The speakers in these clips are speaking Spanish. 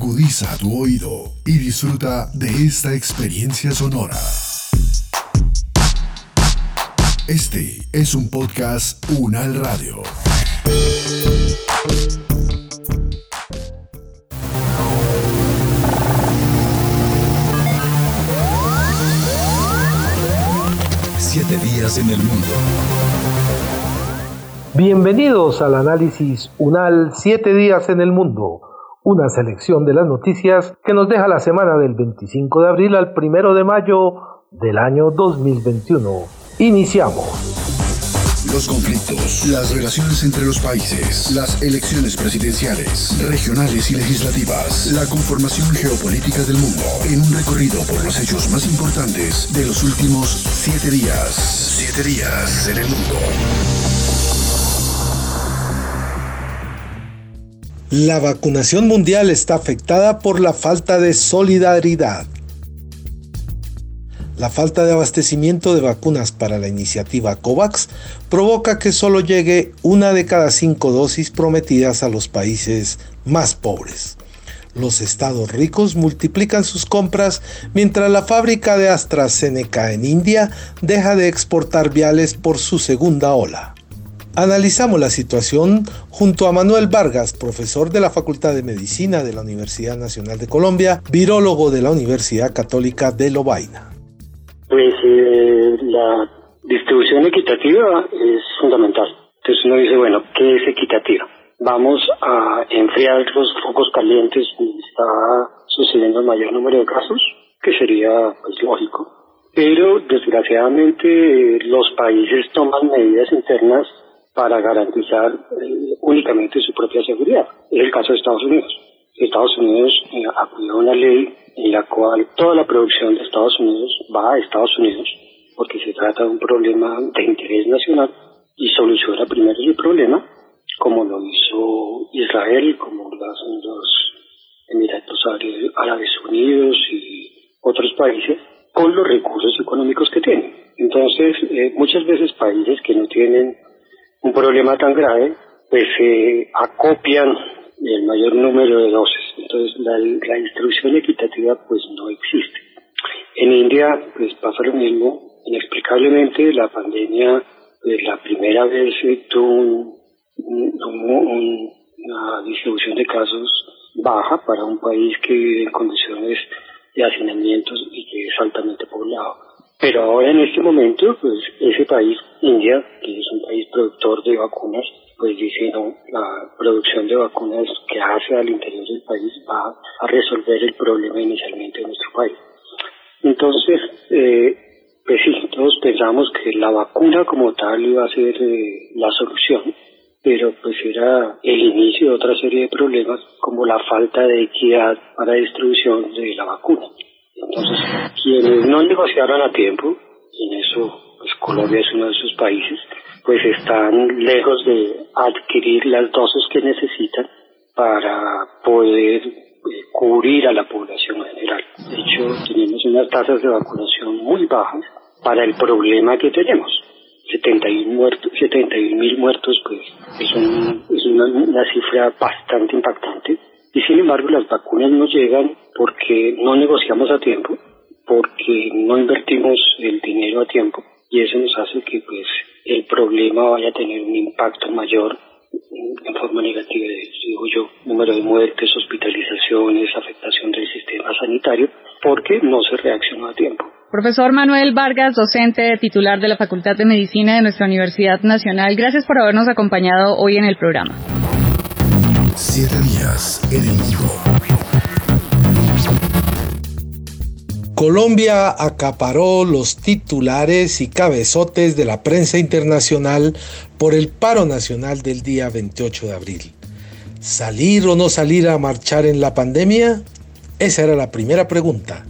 Agudiza tu oído y disfruta de esta experiencia sonora. Este es un podcast Unal Radio. Siete días en el mundo. Bienvenidos al análisis UNAL Siete días en el mundo, una selección de las noticias que nos deja la semana del 25 de abril al 1 de mayo del año 2021. Iniciamos. Los conflictos, las relaciones entre los países, las elecciones presidenciales, regionales y legislativas, la conformación geopolítica del mundo, en un recorrido por los hechos más importantes de los últimos siete días. Siete días en el mundo. La vacunación mundial está afectada por la falta de solidaridad. La falta de abastecimiento de vacunas para la iniciativa COVAX provoca que solo llegue una de cada cinco dosis prometidas a los países más pobres. Los estados ricos multiplican sus compras mientras la fábrica de AstraZeneca en India deja de exportar viales por su segunda ola. Analizamos la situación junto a Manuel Vargas, profesor de la Facultad de Medicina de la Universidad Nacional de Colombia, virólogo de la Universidad Católica de Lovaina. Pues eh, la distribución equitativa es fundamental. Entonces uno dice, bueno, ¿qué es equitativa? Vamos a enfriar los focos calientes donde está sucediendo el mayor número de casos, que sería pues, lógico. Pero desgraciadamente los países toman medidas internas para garantizar eh, únicamente su propia seguridad. Es el caso de Estados Unidos. Estados Unidos eh, acudió a una ley en la cual toda la producción de Estados Unidos va a Estados Unidos porque se trata de un problema de interés nacional y soluciona primero el problema como lo hizo Israel, como lo hacen los Emiratos Árabes Unidos y otros países con los recursos económicos que tienen. Entonces, eh, muchas veces países que no tienen problema tan grave, pues se acopian el mayor número de dosis. Entonces, la, distribución equitativa pues no existe. En India, pues pasa lo mismo. Inexplicablemente, la pandemia, pues la primera vez tuvo una distribución de casos baja para un país que vive en condiciones de hacinamientos y que es altamente poblado. Pero ahora en este momento, pues ese país, India, que es un país productor de vacunas, pues dice, no, la producción de vacunas que hace al interior del país va a resolver el problema inicialmente de nuestro país. Entonces, eh, pues sí, todos pensamos que la vacuna como tal iba a ser eh, la solución, pero pues era el inicio de otra serie de problemas como la falta de equidad para distribución de la vacuna. Entonces, quienes no negociaron a tiempo, en eso pues Colombia es uno de esos países, pues están lejos de adquirir las dosis que necesitan para poder eh, cubrir a la población general. De hecho, tenemos unas tasas de vacunación muy bajas para el problema que tenemos. 71 muertos, 71 mil muertos, pues es, es una, una cifra bastante impactante. Y sin embargo, las vacunas no llegan porque no negociamos a tiempo, porque no invertimos el dinero a tiempo y eso nos hace que pues el problema vaya a tener un impacto mayor en forma negativa, digo yo, número de muertes, hospitalizaciones, afectación del sistema sanitario, porque no se reaccionó a tiempo. Profesor Manuel Vargas, docente titular de la Facultad de Medicina de nuestra Universidad Nacional, gracias por habernos acompañado hoy en el programa. Siete días en Colombia acaparó los titulares y cabezotes de la prensa internacional por el paro nacional del día 28 de abril. ¿Salir o no salir a marchar en la pandemia? Esa era la primera pregunta.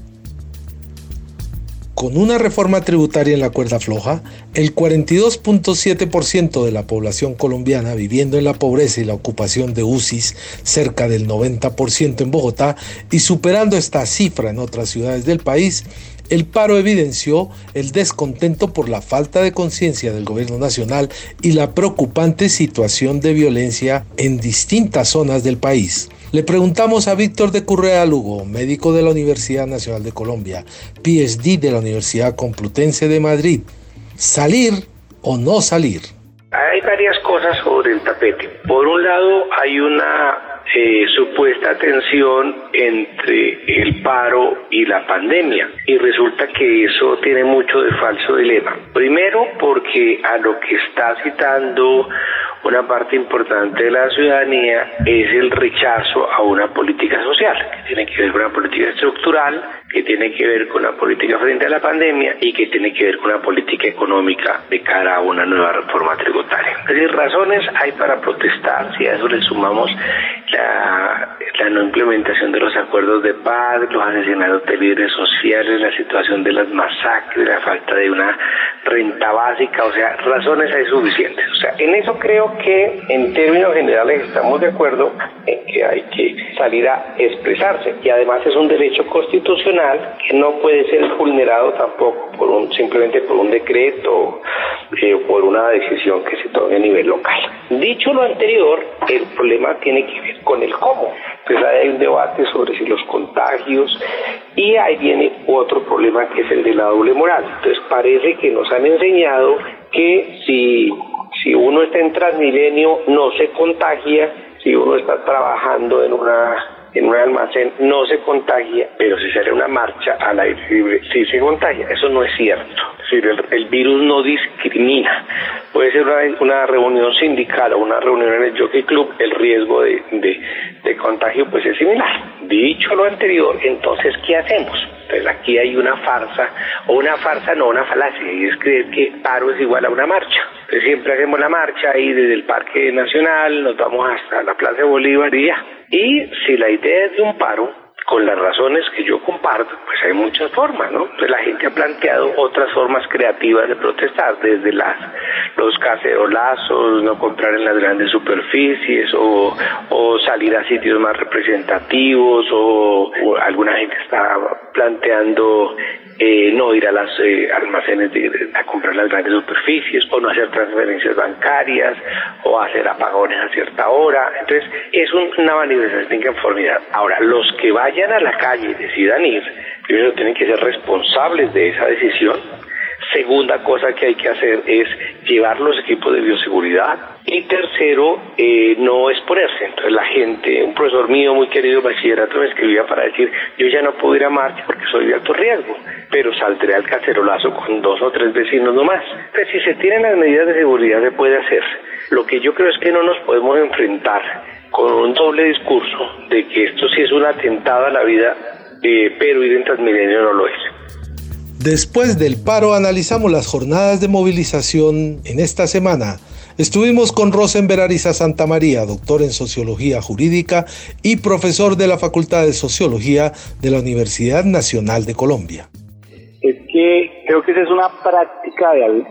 Con una reforma tributaria en la cuerda floja, el 42.7% de la población colombiana viviendo en la pobreza y la ocupación de UCIs, cerca del 90% en Bogotá y superando esta cifra en otras ciudades del país, el paro evidenció el descontento por la falta de conciencia del gobierno nacional y la preocupante situación de violencia en distintas zonas del país. Le preguntamos a Víctor de Currea Lugo, médico de la Universidad Nacional de Colombia, PhD de la Universidad Complutense de Madrid, ¿salir o no salir? Hay varias cosas sobre el tapete. Por un lado, hay una eh, supuesta tensión entre el paro y la pandemia y resulta que eso tiene mucho de falso dilema. Primero porque a lo que está citando una parte importante de la ciudadanía es el rechazo a una política social, que tiene que ver con una política estructural, que tiene que ver con la política frente a la pandemia y que tiene que ver con una política económica de cara a una nueva reforma tributaria. Es decir, razones hay para protestar, si a eso le sumamos la, la no implementación de los acuerdos de paz, los asesinatos de líderes sociales, la situación de las masacres, la falta de una renta básica, o sea, razones hay suficientes. O sea, en eso creo que en términos generales estamos de acuerdo en que hay que salir a expresarse y además es un derecho constitucional que no puede ser vulnerado tampoco por un, simplemente por un decreto eh, o por una decisión que se tome a nivel local. Dicho lo anterior, el problema tiene que ver con el cómo. Entonces hay un debate sobre si los contagios y ahí viene otro problema que es el de la doble moral. Entonces parece que nos han enseñado que si, si uno está en Transmilenio no se contagia, si uno está trabajando en una en un almacén no se contagia, pero si sale una marcha al aire libre sí se contagia. Eso no es cierto. Es decir, el, virus no discrimina. Puede ser una, reunión sindical o una reunión en el Jockey Club, el riesgo de, de contagio pues es similar. Dicho lo anterior, entonces, ¿qué hacemos? Entonces aquí hay una farsa, o una farsa, no una falacia, y es creer que paro es igual a una marcha. Siempre hacemos la marcha ahí desde el Parque Nacional, nos vamos hasta la Plaza de Bolívar y ya. Y si la idea es de un paro, con las razones que yo comparto, pues hay muchas formas, ¿no? Pues la gente ha planteado otras formas creativas de protestar, desde las los cacerolazos, no comprar en las grandes superficies, o, o salir a sitios más representativos, o, alguna gente está planteando eh, no ir a las eh, almacenes a comprar las grandes superficies o no hacer transferencias bancarias o hacer apagones a cierta hora. Entonces es una manifestación de inconformidad. Ahora, los que vayan a la calle y decidan ir, primero tienen que ser responsables de esa decisión Segunda cosa que hay que hacer es llevar los equipos de bioseguridad. Y tercero, eh, no exponerse. Entonces la gente, un profesor mío muy querido bachillerato me escribía para decir, yo ya no puedo ir a marcha porque soy de alto riesgo, pero saldré al cacerolazo con dos o tres vecinos nomás. Entonces si se tienen las medidas de seguridad se puede hacer. Lo que yo creo es que no nos podemos enfrentar con un doble discurso de que esto sí es un atentado a la vida, eh, pero ir en Transmilenio no lo es. Después del paro analizamos las jornadas de movilización en esta semana. Estuvimos con Rosenberg Ariza Santa María, doctor en Sociología Jurídica y profesor de la Facultad de Sociología de la Universidad Nacional de Colombia. Es que creo que esa es una práctica de,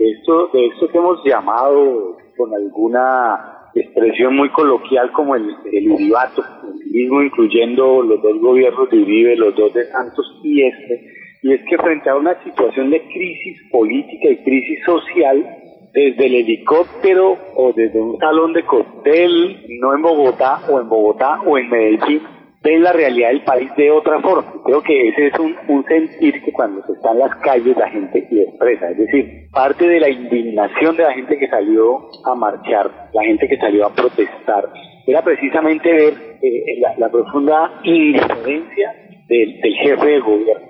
esto, de esto que hemos llamado con alguna expresión muy coloquial como el, el uribato, mismo incluyendo los dos gobiernos de Uribe, los dos de Santos y este, y es que frente a una situación de crisis política y crisis social, desde el helicóptero o desde un salón de cóctel, no en Bogotá o en Bogotá o en Medellín, ven la realidad del país de otra forma. Creo que ese es un, sentir que cuando se está en las calles la gente expresa. Es decir, parte de la indignación de la gente que salió a marchar, la gente que salió a protestar, era precisamente ver eh, la, la, profunda indiferencia del, del jefe de gobierno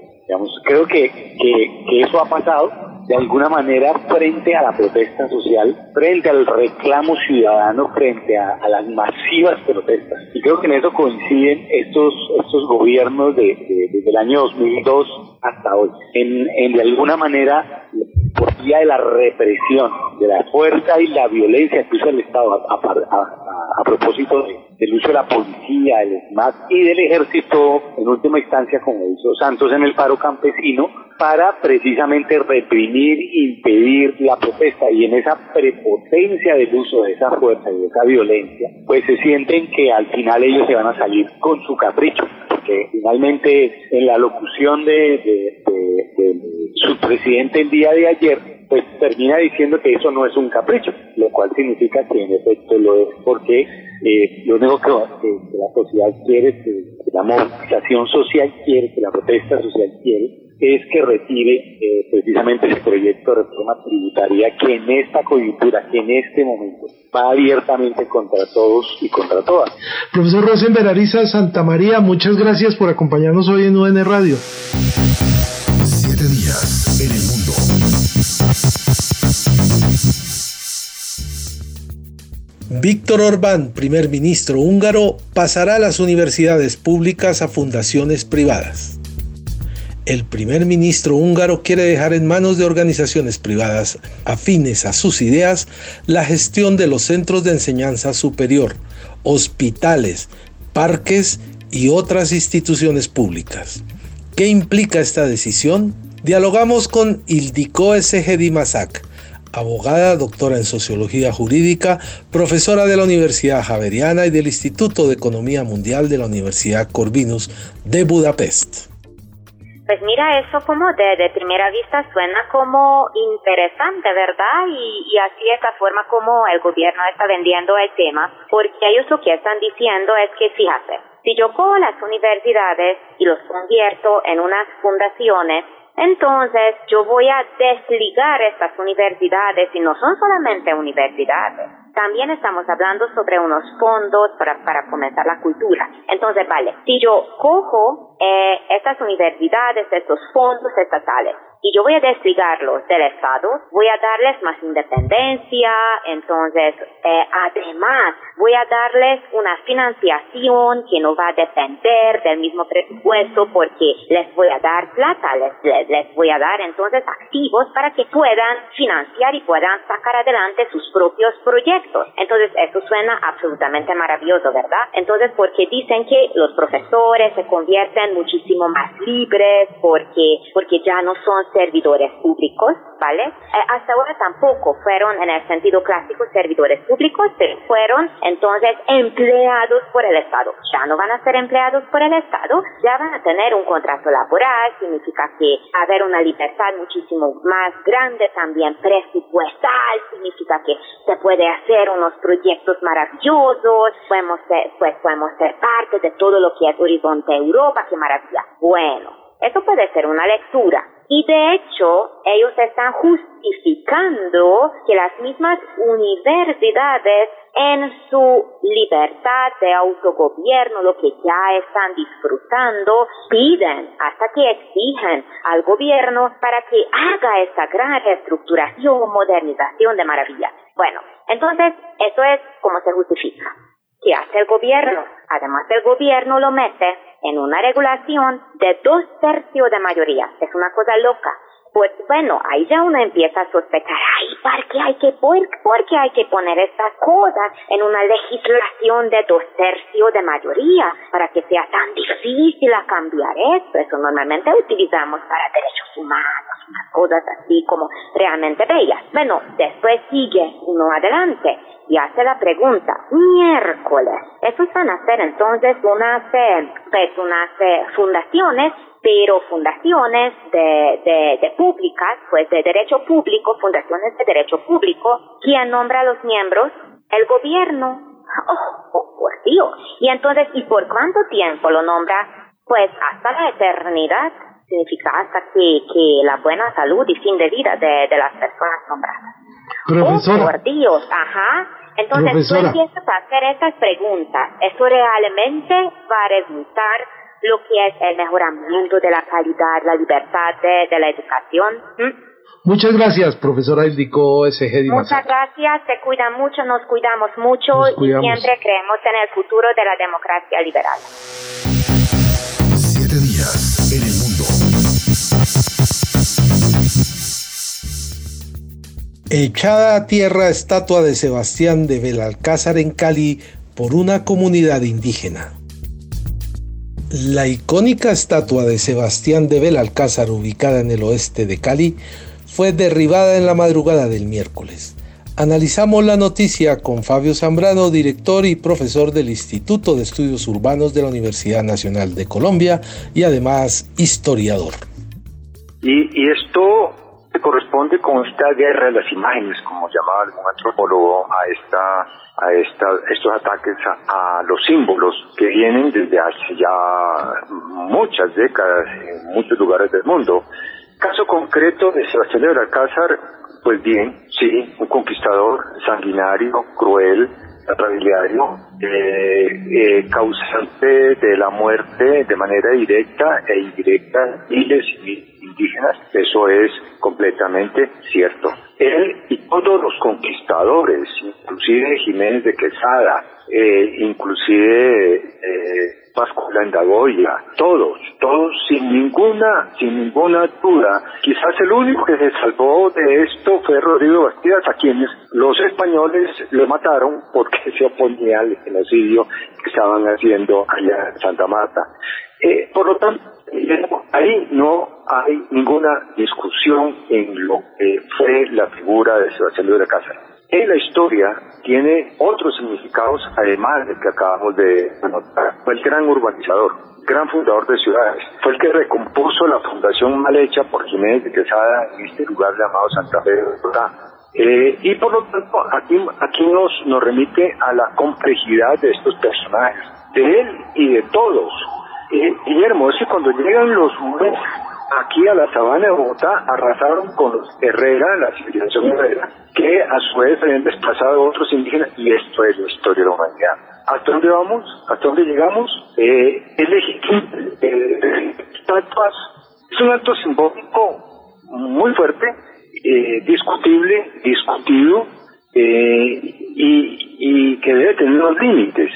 creo que, que, eso ha pasado de alguna manera frente a la protesta social, frente al reclamo ciudadano, frente a, las masivas protestas. Y creo que en eso coinciden estos, estos gobiernos de, desde el año 2002 hasta hoy. En, en de alguna manera, por vía de la represión, de la fuerza y la violencia que usa el Estado a, propósito de del uso de la policía, del SMAT y del ejército, en última instancia, como hizo Santos en el paro campesino, para precisamente reprimir, impedir la protesta. Y en esa prepotencia del uso de esa fuerza y de esa violencia, pues se sienten que al final ellos se van a salir con su capricho. Porque finalmente en la locución de, de su presidente el día de ayer, pues termina diciendo que eso no es un capricho, lo cual significa que en efecto lo es porque eh, lo único que, la sociedad quiere, que, la movilización social quiere, que la protesta social quiere, es que retire eh, precisamente ese proyecto de reforma tributaria que en esta coyuntura, que en este momento va abiertamente contra todos y contra todas. Profesor Rosenberg Ariza Santa María, muchas gracias por acompañarnos hoy en UN Radio. Siete días en el mundo. Víctor Orbán, primer ministro húngaro, pasará las universidades públicas a fundaciones privadas. El primer ministro húngaro quiere dejar en manos de organizaciones privadas afines a sus ideas la gestión de los centros de enseñanza superior, hospitales, parques y otras instituciones públicas. ¿Qué implica esta decisión? Dialogamos con Ildiko S. Masak, abogada, doctora en sociología jurídica, profesora de la Universidad Javeriana y del Instituto de Economía Mundial de la Universidad Corvinus de Budapest. Pues mira, eso como de, primera vista suena como interesante, ¿verdad? Y, y, así es la forma como el gobierno está vendiendo el tema, porque ellos lo que están diciendo es que, fíjate, si yo cojo las universidades y los convierto en unas fundaciones, entonces yo voy a desligar estas universidades y no son solamente universidades también estamos hablando sobre unos fondos para, para fomentar la cultura. Entonces, vale, si yo cojo eh, estas universidades, estos fondos estatales, y yo voy a desligarlos del Estado, voy a darles más independencia, entonces eh, además voy a darles una financiación que no va a depender del mismo presupuesto porque les voy a dar plata, les, les, voy a dar entonces activos para que puedan financiar y puedan sacar adelante sus propios proyectos. Entonces eso suena absolutamente maravilloso, ¿verdad? Entonces porque dicen que los profesores se convierten muchísimo más libres porque, porque ya no son servidores públicos, ¿vale? Eh, hasta ahora tampoco fueron en el sentido clásico servidores públicos, pero fueron entonces empleados por el Estado. Ya no van a ser empleados por el Estado, ya van a tener un contrato laboral, significa que haber una libertad muchísimo más grande también presupuestal, significa que se puede hacer unos proyectos maravillosos, podemos ser, pues podemos ser parte de todo lo que es Horizonte Europa, qué maravilla. Bueno, eso puede ser una lectura, y de hecho, ellos están justificando que las mismas universidades en su libertad de autogobierno, lo que ya están disfrutando, piden hasta que exigen al gobierno para que haga esta gran reestructuración, modernización de maravilla. Bueno, entonces eso es como se justifica. ¿Qué hace el gobierno? Además, el gobierno lo mete en una regulación de dos tercios de mayoría. Es una cosa loca. Pues bueno, ahí ya uno empieza a sospechar, ay, ¿por qué hay que, por, qué hay que poner estas cosas en una legislación de dos tercios de mayoría para que sea tan difícil a cambiar esto? Eso normalmente utilizamos para derechos humanos, cosas así como realmente bellas. Bueno, después sigue uno adelante y hace la pregunta, miércoles, estos van a ser entonces unas, eh, pues unas eh, fundaciones, pero fundaciones de, de, públicas, pues de derecho público, fundaciones de derecho público, ¿quién nombra a los miembros? El gobierno. Oh, oh, por Dios. Y entonces, ¿y por cuánto tiempo lo nombra? Pues hasta la eternidad significa hasta que, que la buena salud y fin de vida de, de las personas nombradas. Profesora. Oh, por Dios, ajá. Entonces tú empiezas a hacer estas preguntas. ¿Eso realmente va a resultar lo que es el mejoramiento de la calidad, la libertad de, la educación? ¿Mm? Muchas gracias, profesora Ildiko S.G. Muchas gracias, se cuidan mucho, nos cuidamos mucho y siempre creemos en el futuro de la democracia liberal. Echada a tierra estatua de Sebastián de Belalcázar en Cali por una comunidad indígena. La icónica estatua de Sebastián de Belalcázar ubicada en el oeste de Cali fue derribada en la madrugada del miércoles. Analizamos la noticia con Fabio Zambrano, director y profesor del Instituto de Estudios Urbanos de la Universidad Nacional de Colombia y además historiador. Y, y esto corresponde con esta guerra de las imágenes, como llamaba algún antropólogo, a esta a esta, estos ataques a, los símbolos que vienen desde hace ya muchas décadas en muchos lugares del mundo. Caso concreto de Sebastián de Alcázar, pues bien, sí, un conquistador sanguinario, cruel, atrabiliario, eh, eh, causante de la muerte de manera directa e indirecta miles y indígenas, eso es completamente cierto. Él y todos los conquistadores, inclusive Jiménez de Quesada, eh, inclusive eh, Pascual Indagoya, todos, todos sin ninguna, sin ninguna duda. Quizás el único que se salvó de esto fue Rodrigo Bastidas, a quienes los españoles le mataron porque se oponía al genocidio que estaban haciendo allá en Santa Marta. Eh, por lo tanto, ahí no hay ninguna discusión en lo que fue la figura de Sebastián de la Casa. En la historia tiene otros significados, además del que acabamos de anotar. Fue el gran urbanizador, gran fundador de ciudades. Fue el que recompuso la fundación mal hecha por Jiménez de Quesada en este lugar llamado Santa Fe de Bogotá. Eh, y por lo tanto, aquí, aquí nos, nos remite a la complejidad de estos personajes, de él y de todos. Eh, Guillermo, es que cuando llegan los aquí a la sabana de Bogotá arrasaron con los Herrera, la civilización Herrera, que a su vez habían desplazado a otros indígenas, y esto es la historia de la humanidad. ¿Hasta dónde vamos? ¿Hasta dónde llegamos? Eh, es legítimo. Eh, es un acto simbólico muy fuerte, eh, discutible, discutido, eh, y, y que debe tener unos límites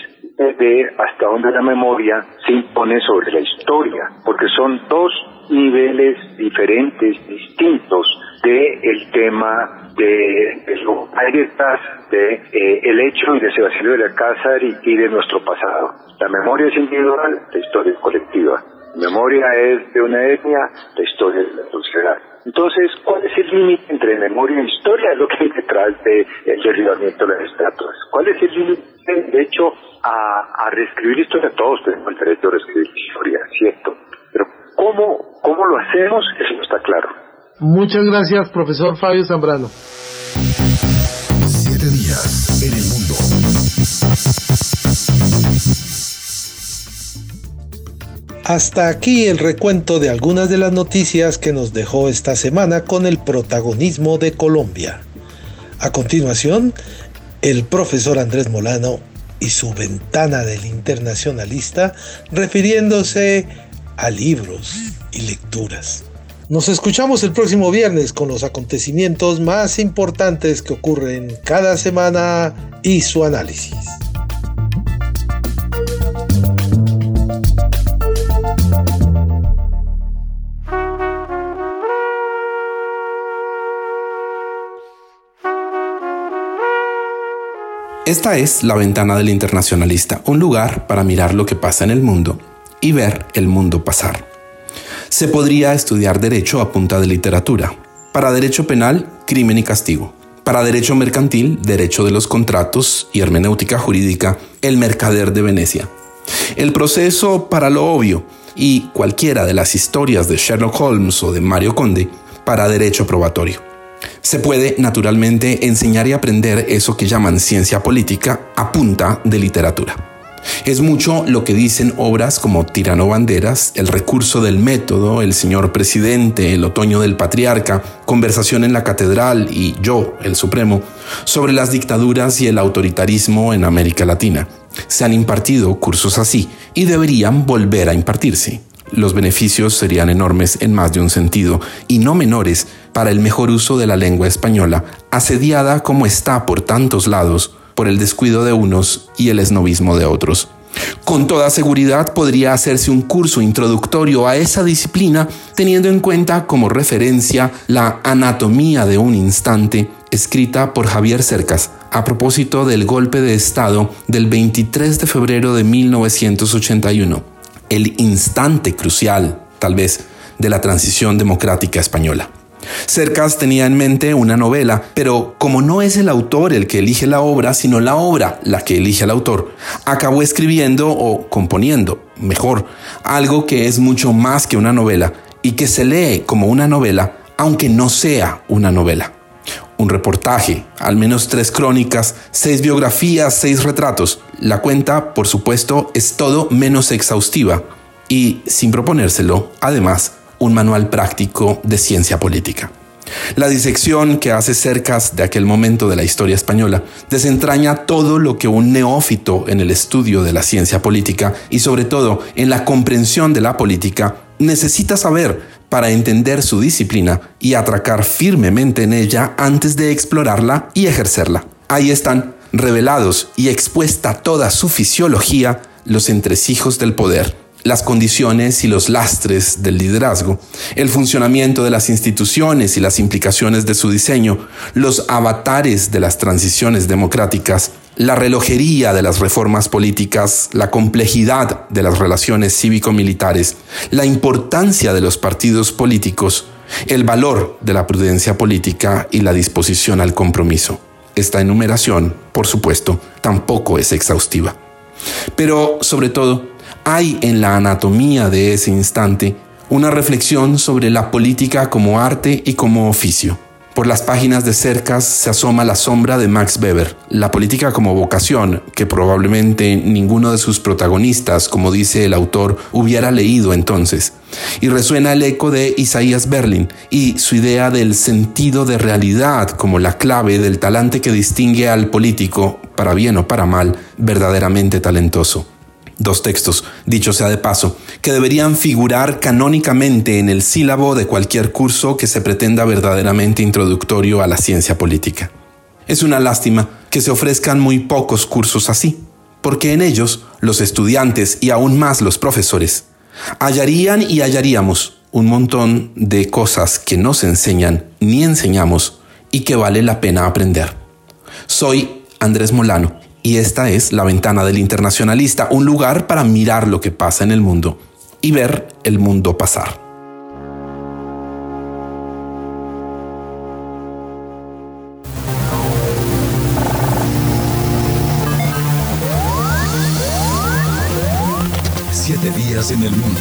de hasta dónde la memoria se impone sobre la historia, porque son dos niveles diferentes, distintos de el tema de, de lo hay detrás de eh, el hecho de Sebastián de Alcázar y, y de nuestro pasado. La memoria es individual, la historia es colectiva. La memoria es de una etnia, la historia es de la sociedad. Entonces, ¿cuál es el límite entre memoria e historia? Es lo que hay detrás del de derribamiento de las estatuas. ¿Cuál es el límite, de hecho, a, a reescribir historia? Todos tenemos el derecho a reescribir historia, ¿cierto? Pero ¿cómo, cómo lo hacemos? Eso no está claro. Muchas gracias, profesor Fabio Zambrano. Siete días en el mundo. Hasta aquí el recuento de algunas de las noticias que nos dejó esta semana con el protagonismo de Colombia. A continuación, el profesor Andrés Molano y su ventana del internacionalista refiriéndose a libros y lecturas. Nos escuchamos el próximo viernes con los acontecimientos más importantes que ocurren cada semana y su análisis. Esta es La Ventana del Internacionalista, un lugar para mirar lo que pasa en el mundo y ver el mundo pasar. Se podría estudiar derecho a punta de literatura. Para derecho penal, crimen y castigo. Para derecho mercantil, derecho de los contratos y hermenéutica jurídica, el mercader de Venecia. El proceso para lo obvio y cualquiera de las historias de Sherlock Holmes o de Mario Conde para derecho probatorio. Se puede, naturalmente, enseñar y aprender eso que llaman ciencia política a punta de literatura. Es mucho lo que dicen obras como Tirano Banderas, El recurso del método, El señor presidente, El otoño del patriarca, Conversación en la catedral y Yo, el Supremo, sobre las dictaduras y el autoritarismo en América Latina. Se han impartido cursos así y deberían volver a impartirse los beneficios serían enormes en más de un sentido, y no menores para el mejor uso de la lengua española, asediada como está por tantos lados por el descuido de unos y el esnovismo de otros. Con toda seguridad podría hacerse un curso introductorio a esa disciplina teniendo en cuenta como referencia la anatomía de un instante escrita por Javier Cercas a propósito del golpe de Estado del 23 de febrero de 1981 el instante crucial, tal vez, de la transición democrática española. Cercas tenía en mente una novela, pero como no es el autor el que elige la obra, sino la obra la que elige al autor, acabó escribiendo o componiendo, mejor, algo que es mucho más que una novela y que se lee como una novela, aunque no sea una novela. Un reportaje, al menos tres crónicas, seis biografías, seis retratos. La cuenta, por supuesto, es todo menos exhaustiva y, sin proponérselo, además, un manual práctico de ciencia política. La disección que hace cercas de aquel momento de la historia española desentraña todo lo que un neófito en el estudio de la ciencia política y sobre todo en la comprensión de la política necesita saber para entender su disciplina y atracar firmemente en ella antes de explorarla y ejercerla. Ahí están, revelados y expuesta toda su fisiología, los entresijos del poder las condiciones y los lastres del liderazgo, el funcionamiento de las instituciones y las implicaciones de su diseño, los avatares de las transiciones democráticas, la relojería de las reformas políticas, la complejidad de las relaciones cívico-militares, la importancia de los partidos políticos, el valor de la prudencia política y la disposición al compromiso. Esta enumeración, por supuesto, tampoco es exhaustiva. Pero, sobre todo, hay en la anatomía de ese instante una reflexión sobre la política como arte y como oficio. Por las páginas de Cercas se asoma la sombra de Max Weber, la política como vocación, que probablemente ninguno de sus protagonistas, como dice el autor, hubiera leído entonces. Y resuena el eco de Isaías Berlin y su idea del sentido de realidad como la clave del talante que distingue al político, para bien o para mal, verdaderamente talentoso dos textos, dicho sea de paso, que deberían figurar canónicamente en el sílabo de cualquier curso que se pretenda verdaderamente introductorio a la ciencia política. Es una lástima que se ofrezcan muy pocos cursos así, porque en ellos los estudiantes y aún más los profesores hallarían y hallaríamos un montón de cosas que no se enseñan ni enseñamos y que vale la pena aprender. Soy Andrés Molano y esta es La Ventana del Internacionalista, un lugar para mirar lo que pasa en el mundo y ver el mundo pasar. Siete días en el mundo.